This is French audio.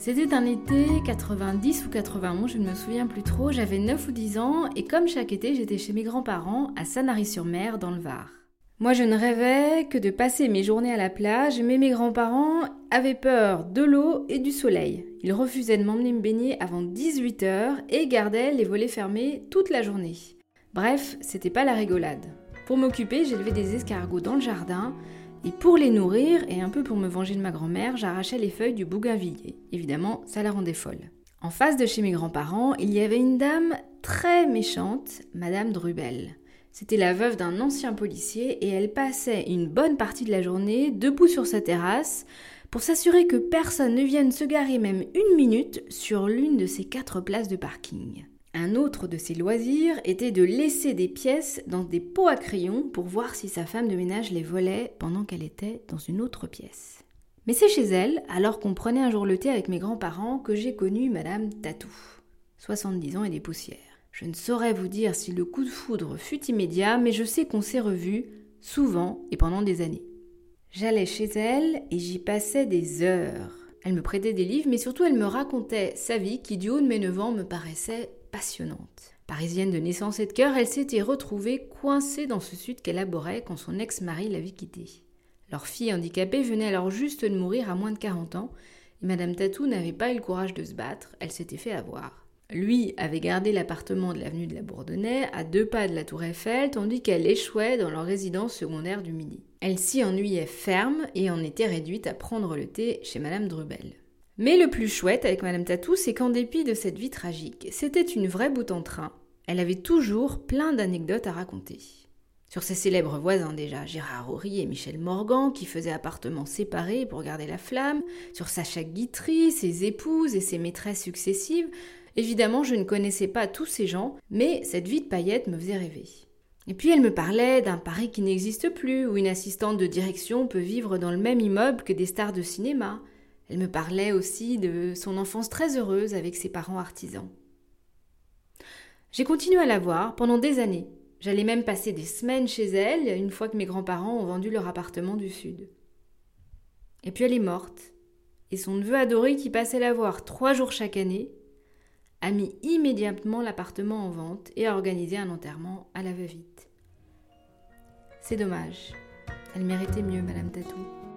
C'était un été 90 ou 91, je ne me souviens plus trop, j'avais 9 ou 10 ans et comme chaque été j'étais chez mes grands-parents à Sanary-sur-Mer dans le Var. Moi je ne rêvais que de passer mes journées à la plage, mais mes grands-parents avaient peur de l'eau et du soleil. Ils refusaient de m'emmener me baigner avant 18h et gardaient les volets fermés toute la journée. Bref, c'était pas la rigolade. Pour m'occuper, j'élevais des escargots dans le jardin, et pour les nourrir, et un peu pour me venger de ma grand-mère, j'arrachais les feuilles du bougainvillier. Évidemment, ça la rendait folle. En face de chez mes grands-parents, il y avait une dame très méchante, Madame Drubel. C'était la veuve d'un ancien policier et elle passait une bonne partie de la journée debout sur sa terrasse pour s'assurer que personne ne vienne se garer même une minute sur l'une de ses quatre places de parking. Un autre de ses loisirs était de laisser des pièces dans des pots à crayons pour voir si sa femme de ménage les volait pendant qu'elle était dans une autre pièce. Mais c'est chez elle, alors qu'on prenait un jour le thé avec mes grands-parents, que j'ai connu Madame Tatou. 70 ans et des poussières. Je ne saurais vous dire si le coup de foudre fut immédiat, mais je sais qu'on s'est revus souvent et pendant des années. J'allais chez elle et j'y passais des heures. Elle me prêtait des livres, mais surtout elle me racontait sa vie qui, du haut de mes 9 ans, me paraissait passionnante. Parisienne de naissance et de cœur, elle s'était retrouvée coincée dans ce sud qu'elle abhorrait quand son ex-mari l'avait quittée. Leur fille handicapée venait alors juste de mourir à moins de 40 ans, et Madame Tatou n'avait pas eu le courage de se battre, elle s'était fait avoir. Lui avait gardé l'appartement de l'avenue de la Bourdonnais, à deux pas de la Tour Eiffel, tandis qu'elle échouait dans leur résidence secondaire du Midi. Elle s'y ennuyait ferme et en était réduite à prendre le thé chez Madame Drubel. Mais le plus chouette avec Madame Tatou, c'est qu'en dépit de cette vie tragique, c'était une vraie bout en train. Elle avait toujours plein d'anecdotes à raconter. Sur ses célèbres voisins déjà, Gérard Horry et Michel Morgan, qui faisaient appartements séparés pour garder la flamme, sur Sacha Guitry, ses épouses et ses maîtresses successives, évidemment je ne connaissais pas tous ces gens, mais cette vie de paillette me faisait rêver. Et puis elle me parlait d'un Paris qui n'existe plus, où une assistante de direction peut vivre dans le même immeuble que des stars de cinéma, elle me parlait aussi de son enfance très heureuse avec ses parents artisans. J'ai continué à la voir pendant des années. J'allais même passer des semaines chez elle une fois que mes grands-parents ont vendu leur appartement du sud. Et puis elle est morte, et son neveu adoré qui passait la voir trois jours chaque année a mis immédiatement l'appartement en vente et a organisé un enterrement à la va-vite. C'est dommage. Elle méritait mieux, Madame Tatou.